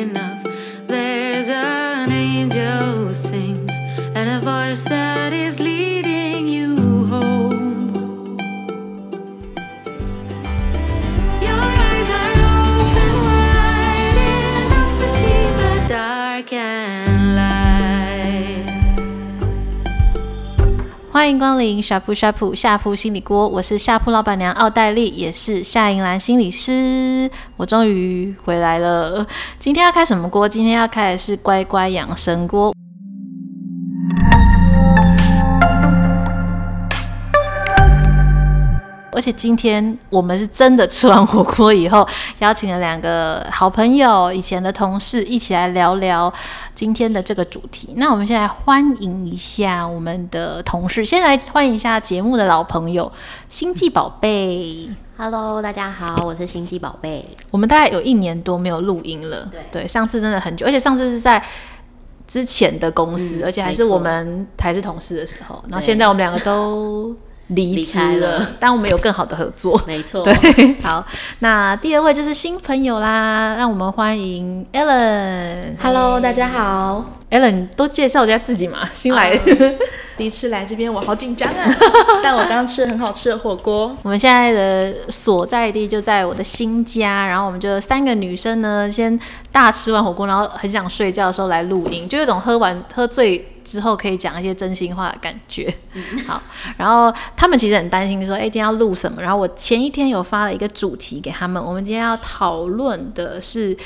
in the 欢迎光临呷哺呷哺呷哺心理锅，我是夏铺老板娘奥黛丽，也是夏银兰心理师。我终于回来了。今天要开什么锅？今天要开的是乖乖养生锅。而且今天我们是真的吃完火锅以后，邀请了两个好朋友、以前的同事一起来聊聊今天的这个主题。那我们先来欢迎一下我们的同事，先来欢迎一下节目的老朋友星际宝贝。Hello，大家好，我是星际宝贝。我们大概有一年多没有录音了，对对，上次真的很久，而且上次是在之前的公司，嗯而且还是我们还是同事的时候，然后现在我们两个都。离职了，了但我们有更好的合作。没错，对，好，那第二位就是新朋友啦，让我们欢迎 Ellen。Hello，大家好。Ellen，都介绍一下自己嘛，新来的。Uh, 第一次来这边，我好紧张啊！但我刚刚吃了很好吃的火锅。我们现在的所在地就在我的新家，然后我们就三个女生呢，先大吃完火锅，然后很想睡觉的时候来录音，就有种喝完喝醉之后可以讲一些真心话的感觉。好，然后他们其实很担心，说：“哎，今天要录什么？”然后我前一天有发了一个主题给他们，我们今天要讨论的是。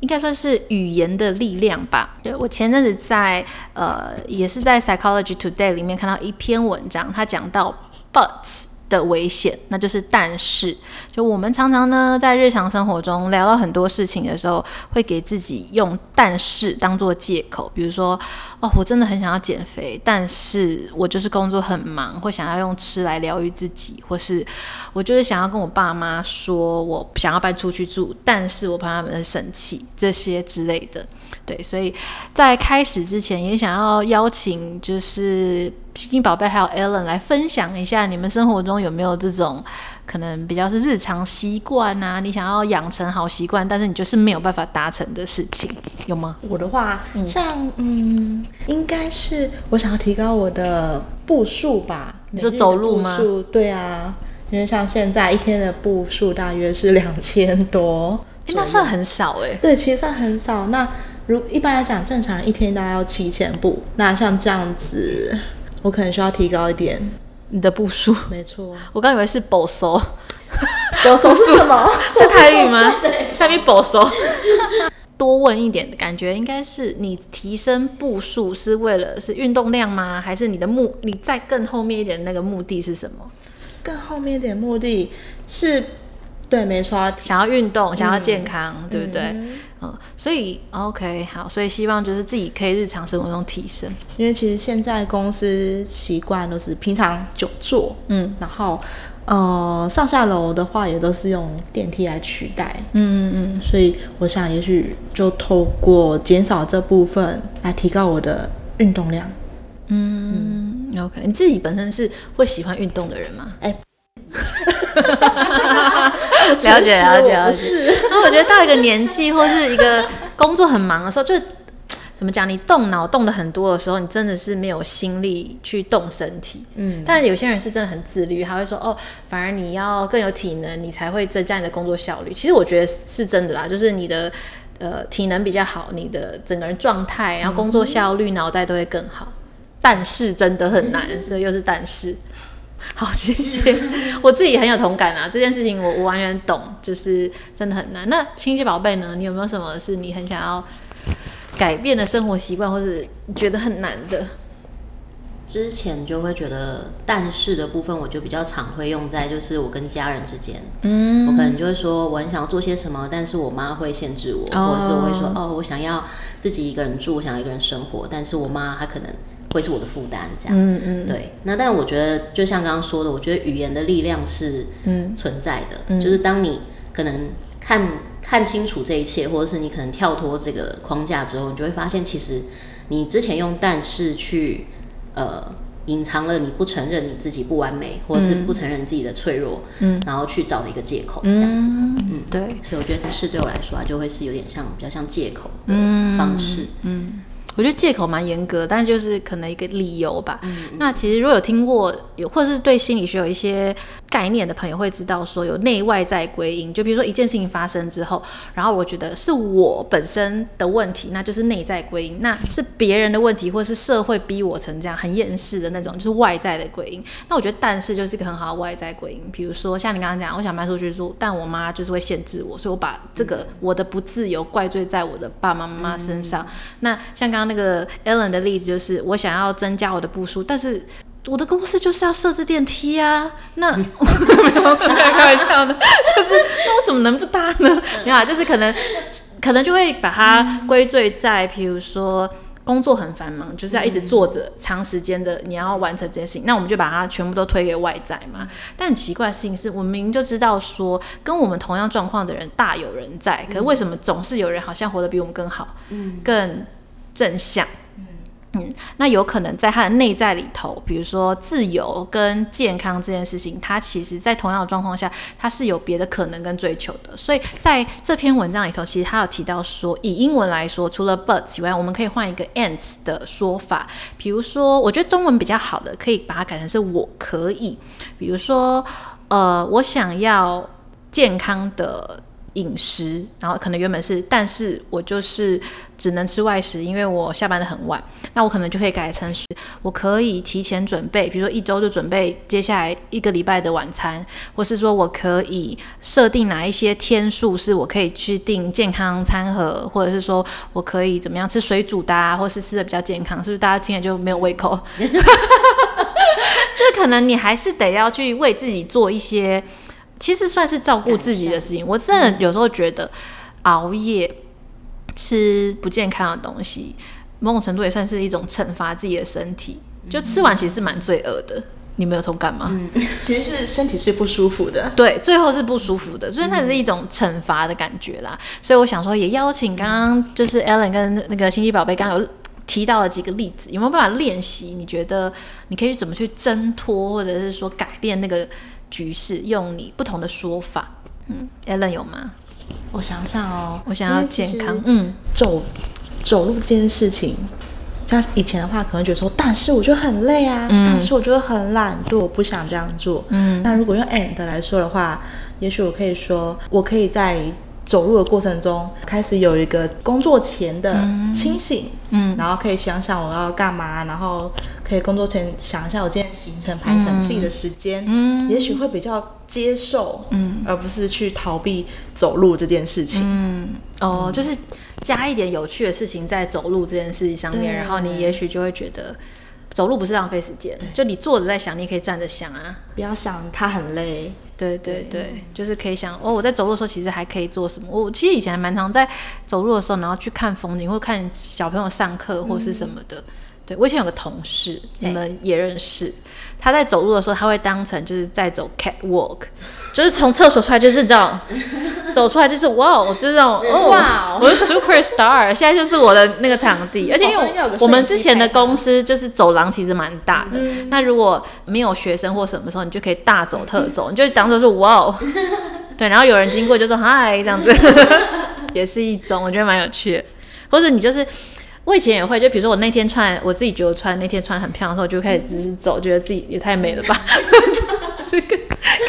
应该算是语言的力量吧。对，我前阵子在呃，也是在 Psychology Today 里面看到一篇文章，他讲到 but 的危险，那就是但是。就我们常常呢，在日常生活中聊到很多事情的时候，会给自己用但是当做借口。比如说，哦，我真的很想要减肥，但是我就是工作很忙，会想要用吃来疗愈自己，或是我就是想要跟我爸妈说我想要搬出去住，但是我怕他们生气，这些之类的。对，所以在开始之前，也想要邀请就是星际宝贝还有 Ellen 来分享一下，你们生活中有没有这种可能比较是日常习惯啊？你想要养成好习惯，但是你就是没有办法达成的事情，有吗？我的话，像嗯，应该是我想要提高我的步数吧。你说走路吗？对啊，因为像现在一天的步数大约是 两千多，那算很少哎、欸。对，其实算很少。那如一般来讲，正常人一天大概要七千步。那像这样子，我可能需要提高一点你的步数。没错，我刚以为是保收，保收是什么？是台语吗？下面保收。多问一点的感觉，应该是你提升步数是为了是运动量吗？还是你的目你在更后面一点的那个目的是什么？更后面一点目的是。对，没错，想要运动，想要健康，嗯、对不对？嗯，嗯，所以 OK 好，所以希望就是自己可以日常生活中提升。因为其实现在公司习惯都是平常久坐，嗯，然后呃上下楼的话也都是用电梯来取代，嗯嗯嗯。所以我想，也许就透过减少这部分来提高我的运动量。嗯，嗯，OK，你自己本身是会喜欢运动的人吗？哎。了解了解了解，然后我觉得到一个年纪或是一个工作很忙的时候，就怎么讲？你动脑动的很多的时候，你真的是没有心力去动身体。嗯，但有些人是真的很自律，他会说哦，反而你要更有体能，你才会增加你的工作效率。其实我觉得是真的啦，就是你的呃体能比较好，你的整个人状态，然后工作效率、脑袋都会更好。但是真的很难，所以又是但是。好，谢谢。我自己很有同感啊，这件事情我我完全懂，就是真的很难。那亲戚宝贝呢？你有没有什么是你很想要改变的生活习惯，或是觉得很难的？之前就会觉得，但是的部分我就比较常会用在就是我跟家人之间。嗯，我可能就会说我很想要做些什么，但是我妈会限制我，哦、或者是我会说哦，我想要自己一个人住，我想要一个人生活，但是我妈她可能。会是我的负担，这样，嗯嗯，对。那但我觉得，就像刚刚说的，我觉得语言的力量是存在的。嗯，就是当你可能看看清楚这一切，或者是你可能跳脱这个框架之后，你就会发现，其实你之前用但是去呃隐藏了你不承认你自己不完美，或者是不承认自己的脆弱，嗯，然后去找的一个借口，这样子，嗯，嗯。对，所以我觉得是对我来说啊，就会是有点像比较像借口的方式，嗯。嗯我觉得借口蛮严格，但就是可能一个理由吧。那其实如果有听过有或者是对心理学有一些概念的朋友会知道，说有内外在归因。就比如说一件事情发生之后，然后我觉得是我本身的问题，那就是内在归因；那是别人的问题，或者是社会逼我成这样很厌世的那种，就是外在的归因。那我觉得但是就是一个很好的外在归因。比如说像你刚刚讲，我想卖出去住，但我妈就是会限制我，所以我把这个我的不自由怪罪在我的爸爸妈妈身上。嗯、那像刚刚。那个 Ellen 的例子就是，我想要增加我的步数，但是我的公司就是要设置电梯啊。那 没有开玩笑的，就是那我怎么能不搭呢？你看，就是可能可能就会把它归罪在，比如说工作很繁忙，就是要一直坐着长时间的，你要完成这件事情，那我们就把它全部都推给外在嘛。但很奇怪的事情是，我明明就知道说，跟我们同样状况的人大有人在，可是为什么总是有人好像活得比我们更好，嗯更正向，嗯，那有可能在他的内在里头，比如说自由跟健康这件事情，他其实在同样的状况下，他是有别的可能跟追求的。所以在这篇文章里头，其实他有提到说，以英文来说，除了 but 以外，我们可以换一个 ands 的说法。比如说，我觉得中文比较好的，可以把它改成是我可以。比如说，呃，我想要健康的。饮食，然后可能原本是，但是我就是只能吃外食，因为我下班的很晚。那我可能就可以改成是，我可以提前准备，比如说一周就准备接下来一个礼拜的晚餐，或是说我可以设定哪一些天数是我可以去订健康餐盒，或者是说我可以怎么样吃水煮的啊，或是吃的比较健康，是不是大家听了就没有胃口？就是可能你还是得要去为自己做一些。其实算是照顾自己的事情。我真的有时候觉得，熬夜吃不健康的东西，某种程度也算是一种惩罚自己的身体。就吃完其实是蛮罪恶的，你没有同感吗？嗯，其实是身体是不舒服的。对，最后是不舒服的，所以那是一种惩罚的感觉啦。所以我想说，也邀请刚刚就是 Ellen 跟那个星际宝贝刚刚有提到了几个例子，有没有办法练习？你觉得你可以怎么去挣脱，或者是说改变那个？局势用你不同的说法，嗯，Ellen 有吗？我想想哦，我想要健康，嗯，走走路这件事情，像以前的话，可能觉得说，但是我觉得很累啊，嗯、但是我觉得很懒惰，我不想这样做，嗯。那如果用 and 来说的话，也许我可以说，我可以在走路的过程中开始有一个工作前的清醒，嗯，然后可以想想我要干嘛，然后。可以工作前想一下我今天行程排成自己的时间，嗯，也许会比较接受，嗯，而不是去逃避走路这件事情，嗯，哦，就是加一点有趣的事情在走路这件事情上面，然后你也许就会觉得走路不是浪费时间，就你坐着在想，你也可以站着想啊，不要想它很累，对对对，对就是可以想哦，我在走路的时候其实还可以做什么，我其实以前还蛮常在走路的时候，然后去看风景或看小朋友上课或是什么的。嗯对，我以前有个同事，你们也认识。他在走路的时候，他会当成就是在走 catwalk，就是从厕所出来就是这样，走出来就是哇，我这种哦，哇，我是 super star，现在就是我的那个场地。而且因为我们之前的公司就是走廊其实蛮大的，那如果没有学生或什么时候，你就可以大走特走，你就当做是哇，对，然后有人经过就说嗨这样子，也是一种我觉得蛮有趣的，或者你就是。我以前也会，就比如说我那天穿，我自己觉得穿那天穿很漂亮的时候，我就开始只是走，觉得自己也太美了吧，这个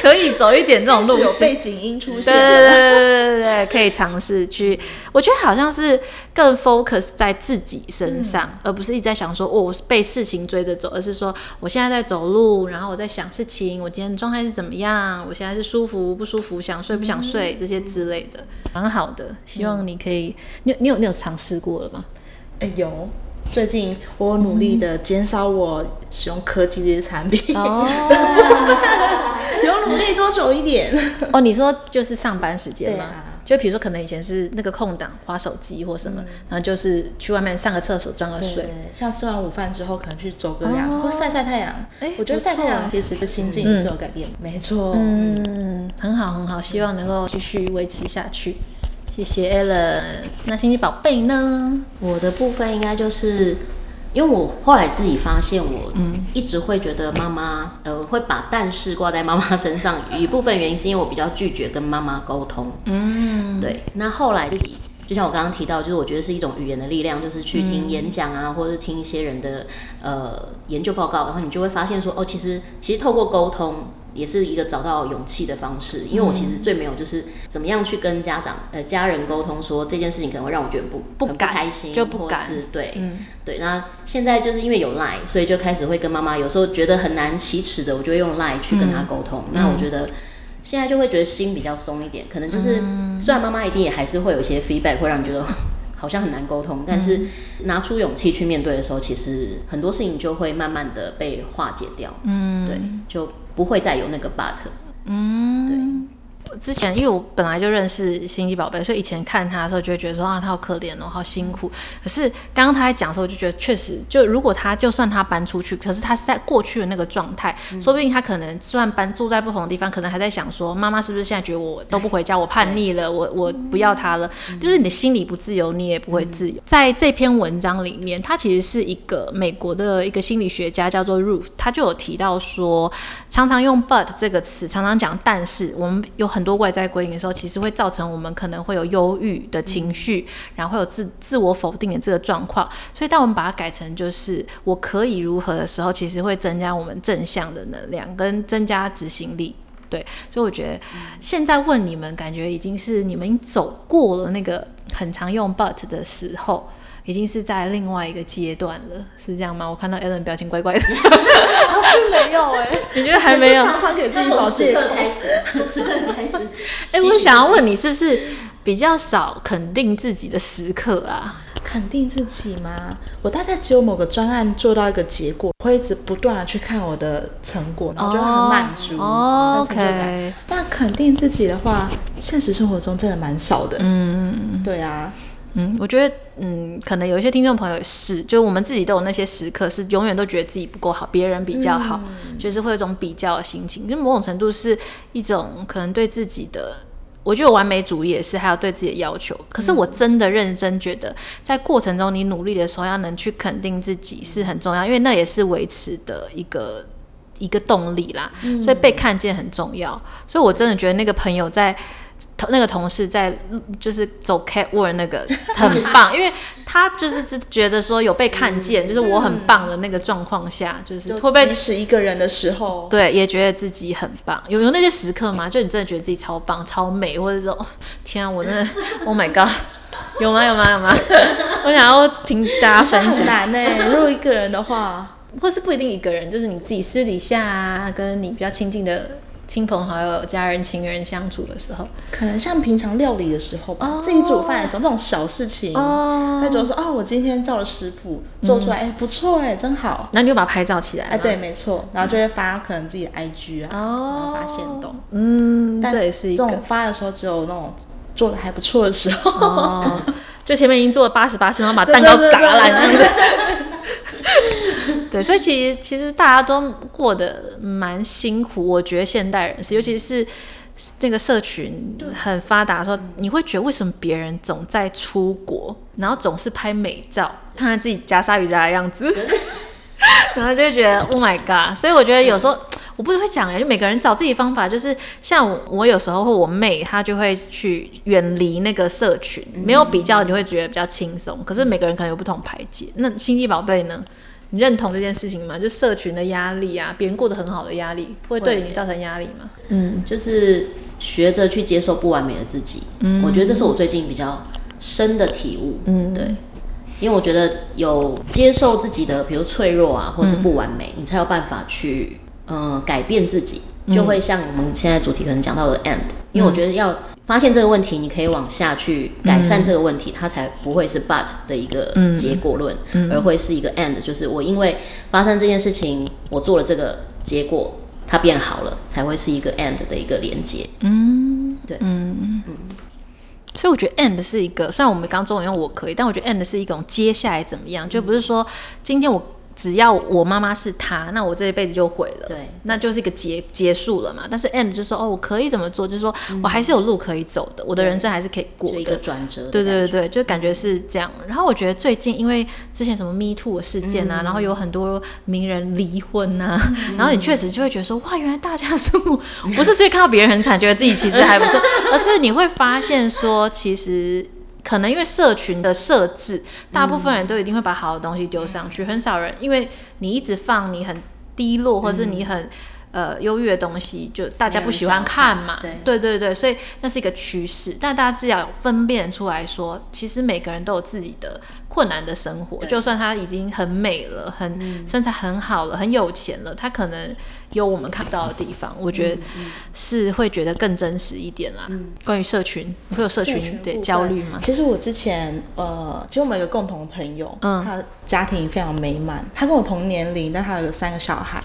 可以走一点这种路线，有背景音出现，对对对对对，可以尝试去。我觉得好像是更 focus 在自己身上，嗯、而不是一直在想说，哦，我是被事情追着走，而是说我现在在走路，然后我在想事情，我今天状态是怎么样，我现在是舒服不舒服，想睡不想睡、嗯、这些之类的，蛮好的。希望你可以，你有你有你有尝试过了吗？哎，有，最近我努力的减少我使用科技这些产品，哦、有努力多久一点。哦，你说就是上班时间吗？啊、就比如说可能以前是那个空档划手机或什么，嗯、然后就是去外面上个厕所装个水，像吃完午饭之后可能去走个凉、哦、或晒晒太阳。哎，我觉得晒太阳其实心境是有改变，嗯、没错，嗯，很好很好，希望能够继续维持下去。谢谢 Allen 那星星宝贝呢？我的部分应该就是因为我后来自己发现，我一直会觉得妈妈，呃，会把但是挂在妈妈身上，一部分原因是因为我比较拒绝跟妈妈沟通。嗯，对。那后来自己，就像我刚刚提到，就是我觉得是一种语言的力量，就是去听演讲啊，或者是听一些人的呃研究报告，然后你就会发现说，哦，其实其实透过沟通。也是一个找到勇气的方式，因为我其实最没有就是怎么样去跟家长呃家人沟通，说这件事情可能会让我觉得不不，不开心，就不敢。是对、嗯、对。那现在就是因为有 Line，所以就开始会跟妈妈有时候觉得很难启齿的，我就会用 Line 去跟她沟通。嗯、那我觉得现在就会觉得心比较松一点，可能就是、嗯、虽然妈妈一定也还是会有一些 feedback 会让你觉得 好像很难沟通，但是拿出勇气去面对的时候，其实很多事情就会慢慢的被化解掉。嗯，对，就不会再有那个 but。嗯，之前因为我本来就认识心机宝贝，所以以前看他的时候就会觉得说啊，他好可怜哦，好辛苦。可是刚刚他在讲的时候，我就觉得确实，就如果他就算他搬出去，可是他是在过去的那个状态，嗯、说不定他可能虽然搬住在不同的地方，可能还在想说，妈妈是不是现在觉得我都不回家，我叛逆了，我我不要他了。嗯、就是你的心理不自由，你也不会自由。嗯、在这篇文章里面，他其实是一个美国的一个心理学家叫做 Ruth，他就有提到说，常常用 but 这个词，常常讲但是，我们有很多外在归因。的时候，其实会造成我们可能会有忧郁的情绪，嗯、然后会有自自我否定的这个状况。所以，当我们把它改成就是我可以如何的时候，其实会增加我们正向的能量，跟增加执行力。对，所以我觉得现在问你们，感觉已经是你们走过了那个很常用 but 的时候。已经是在另外一个阶段了，是这样吗？我看到 Ellen 表情怪怪的，他并没有哎、欸，你觉得还没有？常常给自己找借口开始，此刻开始。哎、欸，我想要问你，是不是比较少肯定自己的时刻啊？肯定自己吗？我大概只有某个专案做到一个结果，会一直不断的去看我的成果，然后就很满足，哦，成就感。那肯定自己的话，现实生活中真的蛮少的。嗯，对啊。嗯，我觉得，嗯，可能有一些听众朋友是，就我们自己都有那些时刻，是永远都觉得自己不够好，别人比较好，嗯、就是会有一种比较的心情，就某种程度是一种可能对自己的，我觉得完美主义也是，还有对自己的要求。可是我真的认真觉得，在过程中你努力的时候，要能去肯定自己是很重要，因为那也是维持的一个一个动力啦。所以被看见很重要。所以我真的觉得那个朋友在。那个同事在就是走 cat word 那个很棒，因为他就是觉得说有被看见，就是我很棒的那个状况下，就是会不会即使一个人的时候，对，也觉得自己很棒。有有那些时刻吗？就你真的觉得自己超棒、超美，或者说天啊，我真的 Oh my God，有吗？有吗？有吗？我想要听大家分享。很难呢，如果一个人的话，或是不一定一个人，就是你自己私底下啊，跟你比较亲近的。亲朋好友、家人、情人相处的时候，可能像平常料理的时候吧，哦、自己煮饭的时候那种小事情，那种、哦、说哦，我今天照了食谱做出来，哎、嗯。欸，不错哎，真好。那你就把它拍照起来，哎，对，没错，然后就会发可能自己的 IG 啊，哦、然后发现动，嗯，但这也是。这种发的时候只有那种做的还不错的时候，哦、就前面已经做了八十八次，然后把蛋糕砸烂那样子。对，所以其实其实大家都过得蛮辛苦，我觉得现代人是，尤其是那个社群很发达的时候，你会觉得为什么别人总在出国，然后总是拍美照，看看自己夹鲨鱼夹的样子，然后就会觉得 Oh my God！所以我觉得有时候我不是会讲哎，就每个人找自己方法，就是像我，我有时候或我妹，她就会去远离那个社群，没有比较，你会觉得比较轻松。可是每个人可能有不同排解。那心机宝贝呢？你认同这件事情吗？就社群的压力啊，别人过得很好的压力，会对你造成压力吗？嗯，就是学着去接受不完美的自己。嗯，我觉得这是我最近比较深的体悟。嗯，对，因为我觉得有接受自己的，比如脆弱啊，或是不完美，嗯、你才有办法去嗯、呃、改变自己。就会像我们现在主题可能讲到的 end，因为我觉得要。发现这个问题，你可以往下去改善这个问题，嗯、它才不会是 but 的一个结果论，而会是一个 and，就是我因为发生这件事情，我做了这个结果，它变好了，才会是一个 and 的一个连接。嗯，对，嗯嗯。嗯，所以我觉得 end 是一个，虽然我们刚中文用我可以，但我觉得 end 是一种接下来怎么样，就不是说今天我。只要我妈妈是他，那我这一辈子就毁了，对，那就是一个结结束了嘛。但是 end 就说哦，我可以怎么做？就是说我还是有路可以走的，嗯、我的人生还是可以过的。一个转折，对对对，就感觉是这样。然后我觉得最近因为之前什么 Me Too 的事件啊，嗯、然后有很多名人离婚啊，嗯、然后你确实就会觉得说哇，原来大家生活不是所以看到别人很惨，觉得自己其实还不错，而是你会发现说其实。可能因为社群的设置，大部分人都一定会把好的东西丢上去，嗯、很少人因为你一直放你很低落，或者是你很、嗯、呃优越的东西，就大家不喜欢看嘛。对，对对对，所以那是一个趋势。但大家至少分辨出来说，其实每个人都有自己的困难的生活，就算他已经很美了，很、嗯、身材很好了，很有钱了，他可能。有我们看不到的地方，我觉得是会觉得更真实一点啦。嗯、关于社群，会有社群，对焦虑吗？其实我之前呃，其实我们有个共同的朋友，嗯，他家庭非常美满，他跟我同年龄，但他有三个小孩。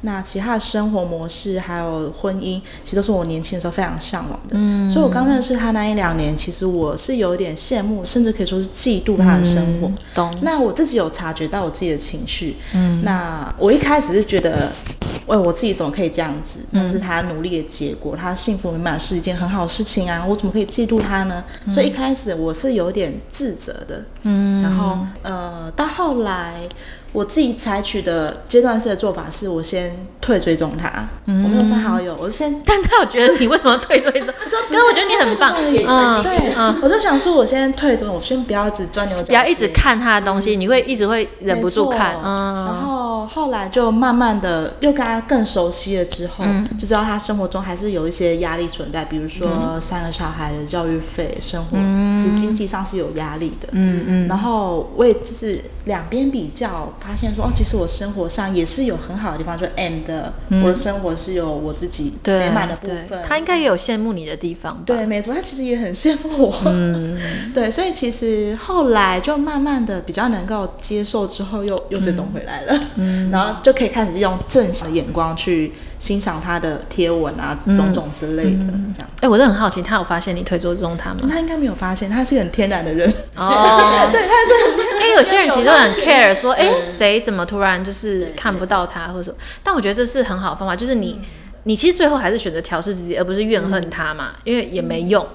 那其他的生活模式还有婚姻，其实都是我年轻的时候非常向往的。嗯，所以我刚认识他那一两年，其实我是有点羡慕，甚至可以说是嫉妒他的生活。那我自己有察觉到我自己的情绪。嗯。那我一开始是觉得。喂，我自己怎么可以这样子？那是他努力的结果，他幸福美满是一件很好的事情啊！我怎么可以嫉妒他呢？嗯、所以一开始我是有点自责的，嗯，然后呃，到后来。我自己采取的阶段式的做法是，我先退追踪他，嗯、我没有删好友，我先。但他有觉得你为什么退追踪？因为我觉得你很棒，嗯，对，嗯，我就想说，我先退追踪，我先不要一直钻牛角尖，不要一直看他的东西，嗯、你会一直会忍不住看，嗯。然后后来就慢慢的又跟他更熟悉了之后，嗯、就知道他生活中还是有一些压力存在，比如说三个小孩的教育费、生活，嗯、其实经济上是有压力的，嗯嗯。然后我也就是两边比较。发现说哦，其实我生活上也是有很好的地方，就 and 我的生活是有我自己美满的部分。他应该也有羡慕你的地方吧？对，没错，他其实也很羡慕我。嗯，对，所以其实后来就慢慢的比较能够接受，之后又又最终回来了。嗯，然后就可以开始用正向的眼光去。欣赏他的贴文啊，种种之类的，嗯、这样。哎、欸，我都很好奇，他有发现你推桌中他吗？他应该没有发现，他是个很天然的人。哦，对，他是很天然。因为有些人其实都很 care，说，哎，谁怎么突然就是看不到他，或者什么？但我觉得这是很好的方法，就是你，嗯、你其实最后还是选择调试自己，而不是怨恨他嘛，嗯、因为也没用。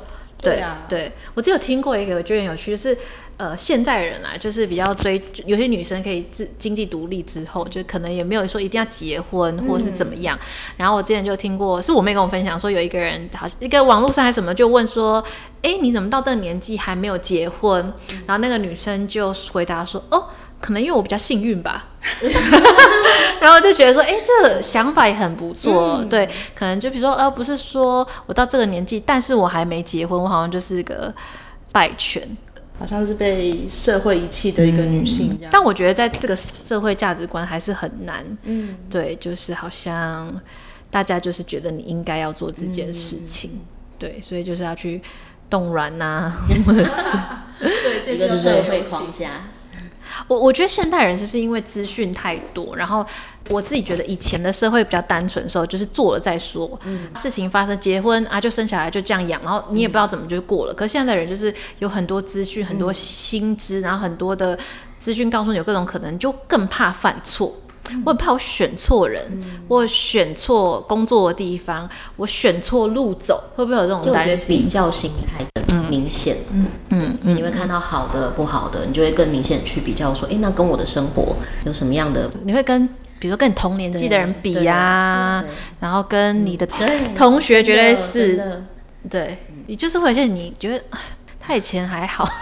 对啊，对，我只有听过一个，我觉得很有趣，就是。呃，现在人啊，就是比较追，有些女生可以自经济独立之后，就可能也没有说一定要结婚或是怎么样。嗯、然后我之前就听过，是我妹跟我分享说，有一个人好像一个网络上还是什么，就问说，哎，你怎么到这个年纪还没有结婚？嗯、然后那个女生就回答说，哦，可能因为我比较幸运吧。然后就觉得说，哎，这个想法也很不错。嗯、对，可能就比如说，呃，不是说我到这个年纪，但是我还没结婚，我好像就是个败犬。好像是被社会遗弃的一个女性这样，但我觉得在这个社会价值观还是很难。嗯，对，就是好像大家就是觉得你应该要做这件事情，嗯、对，所以就是要去动软呐，或者是对这个社会框架。我我觉得现代人是不是因为资讯太多，然后我自己觉得以前的社会比较单纯的时候，就是做了再说，嗯、事情发生，结婚啊就生小孩就这样养，然后你也不知道怎么就过了。嗯、可是现在的人就是有很多资讯，很多新知，嗯、然后很多的资讯告诉你有各种可能，就更怕犯错。我很怕我选错人，嗯、我选错工作的地方，我选错路走，会不会有这种担心？比较心态很明显，嗯嗯，因为你会看到好的、不好的，你就会更明显去比较，说，哎、欸，那跟我的生活有什么样的？你会跟，比如说跟你同年纪的人比呀、啊，然后跟你的同学绝对是，对，对你就是会有些你觉得他以前还好。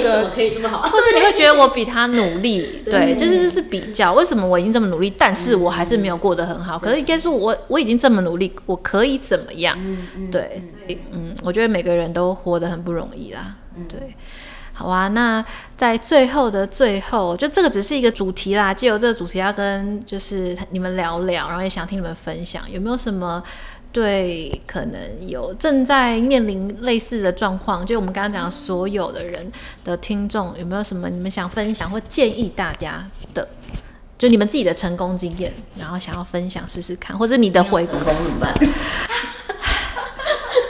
怎么可以这么好？或是你会觉得我比他努力，对，就是就是比较，为什么我已经这么努力，但是我还是没有过得很好？可是应该说我我已经这么努力，我可以怎么样？对，所以嗯，我觉得每个人都活得很不容易啦。对，好啊，那在最后的最后，就这个只是一个主题啦，借由这个主题要跟就是你们聊聊，然后也想听你们分享，有没有什么？对，可能有正在面临类似的状况，就我们刚刚讲的所有的人的听众，有没有什么你们想分享或建议大家的？就你们自己的成功经验，然后想要分享试试看，或者你的回顾怎么办？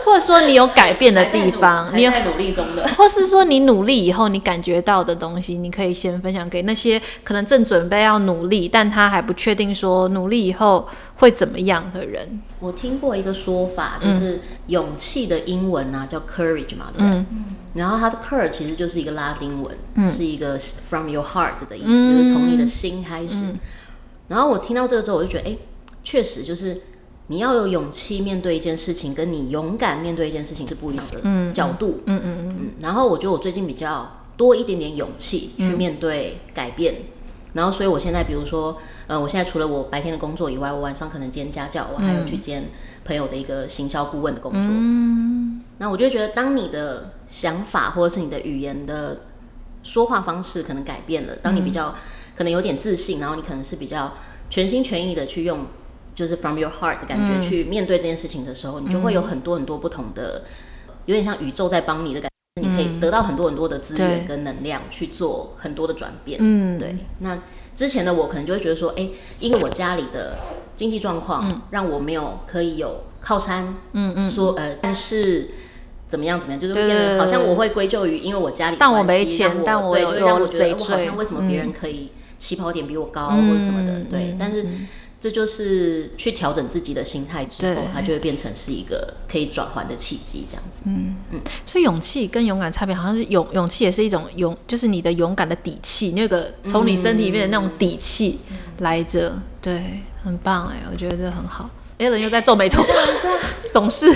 或者说你有改变的地方，你有在努力中的，或是说你努力以后你感觉到的东西，你可以先分享给那些可能正准备要努力，但他还不确定说努力以后会怎么样的人。我听过一个说法，就是勇气的英文啊叫 courage 嘛，对不对？嗯、然后它的 courage 其实就是一个拉丁文，嗯、是一个 from your heart 的意思，嗯、就是从你的心开始。嗯、然后我听到这个之后，我就觉得，哎，确实就是你要有勇气面对一件事情，跟你勇敢面对一件事情是不一样的角度。嗯嗯嗯。然后我觉得我最近比较多一点点勇气去面对改变。嗯、然后，所以我现在比如说。呃，我现在除了我白天的工作以外，我晚上可能兼家教，我还有去兼朋友的一个行销顾问的工作。嗯，那我就觉得，当你的想法或者是你的语言的说话方式可能改变了，当你比较可能有点自信，然后你可能是比较全心全意的去用，就是 from your heart 的感觉去面对这件事情的时候，你就会有很多很多不同的，有点像宇宙在帮你的感觉，你可以得到很多很多的资源跟能量去做很多的转变。嗯，对，那。之前的我可能就会觉得说，哎、欸，因为我家里的经济状况让我没有可以有靠山，嗯嗯，说呃，但是怎么样怎么样，就是变得好像我会归咎于因为我家里，但我没钱，但我有让我觉得我好像为什么别人可以起跑点比我高或者什么的，对，但是。这就是去调整自己的心态之后，它就会变成是一个可以转换的契机，这样子。嗯嗯。所以勇气跟勇敢差别，好像是勇勇气也是一种勇，就是你的勇敢的底气，那个从你身体里面的那种底气来着。嗯、对，很棒哎，我觉得这很好。Ellen 又在皱眉头，总是。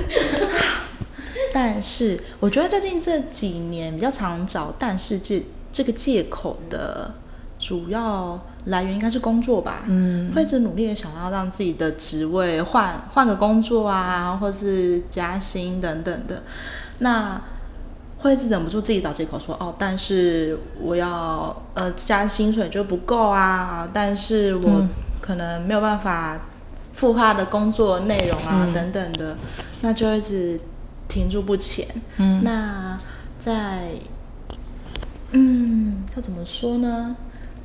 但是我觉得最近这几年比较常找“但是”这这个借口的。主要来源应该是工作吧，嗯，会一直努力的想要让自己的职位换换个工作啊，或是加薪等等的，那会一直忍不住自己找借口说哦，但是我要呃加薪水就不够啊，但是我可能没有办法孵化的工作内容啊、嗯、等等的，那就一直停住不前。嗯，那在嗯，要怎么说呢？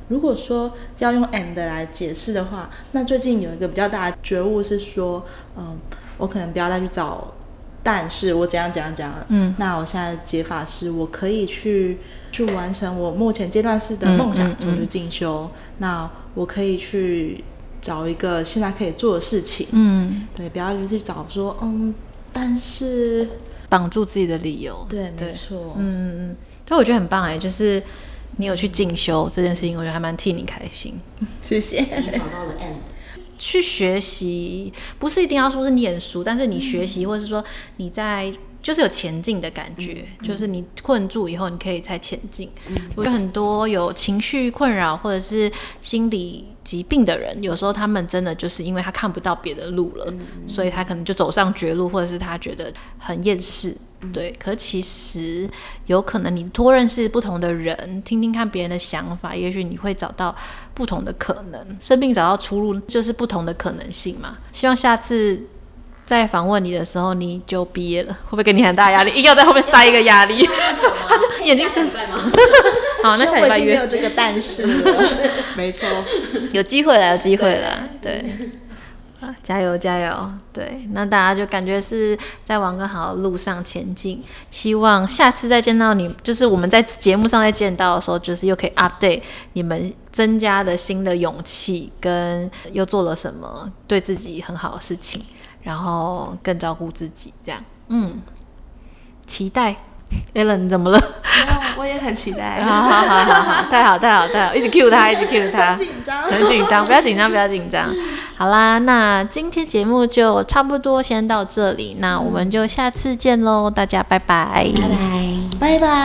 如果说要用 and 来解释的话，那最近有一个比较大的觉悟是说，嗯，我可能不要再去找，但是我怎样怎样怎样，嗯，那我现在的解法是我可以去去完成我目前阶段式的梦想，就去进修，那我可以去找一个现在可以做的事情，嗯，对，不要就去找说，嗯，但是绑住自己的理由，对，没错，嗯嗯嗯，但我觉得很棒哎，就是。你有去进修这件事情，我觉得还蛮替你开心。谢谢。你找到了 end。去学习不是一定要说是念书，但是你学习，或者是说你在就是有前进的感觉，嗯、就是你困住以后，你可以再前进。嗯、我觉得很多有情绪困扰或者是心理疾病的人，有时候他们真的就是因为他看不到别的路了，嗯、所以他可能就走上绝路，或者是他觉得很厌世。对，可其实有可能你多认识不同的人，听听看别人的想法，也许你会找到不同的可能。生病找到出路，就是不同的可能性嘛。希望下次再访问你的时候，你就毕业了，会不会给你很大压力？一定要在后面塞一个压力？他就眼睛睁在吗？好，那下礼拜约。没有这个但是，没错，有机会了，有机会了，对。啊，加油加油！对，那大家就感觉是在往更好的路上前进。希望下次再见到你，就是我们在节目上再见到的时候，就是又可以 update 你们增加的新的勇气，跟又做了什么对自己很好的事情，然后更照顾自己，这样。嗯，期待。Allen，你怎么了？我也很期待。好好好好好，太好太好太好，一直 cue 他，一直 cue 他。很紧张，很紧张，不要紧张，不要紧张。好啦，那今天节目就差不多先到这里，那我们就下次见喽，大家拜拜，拜拜，拜拜。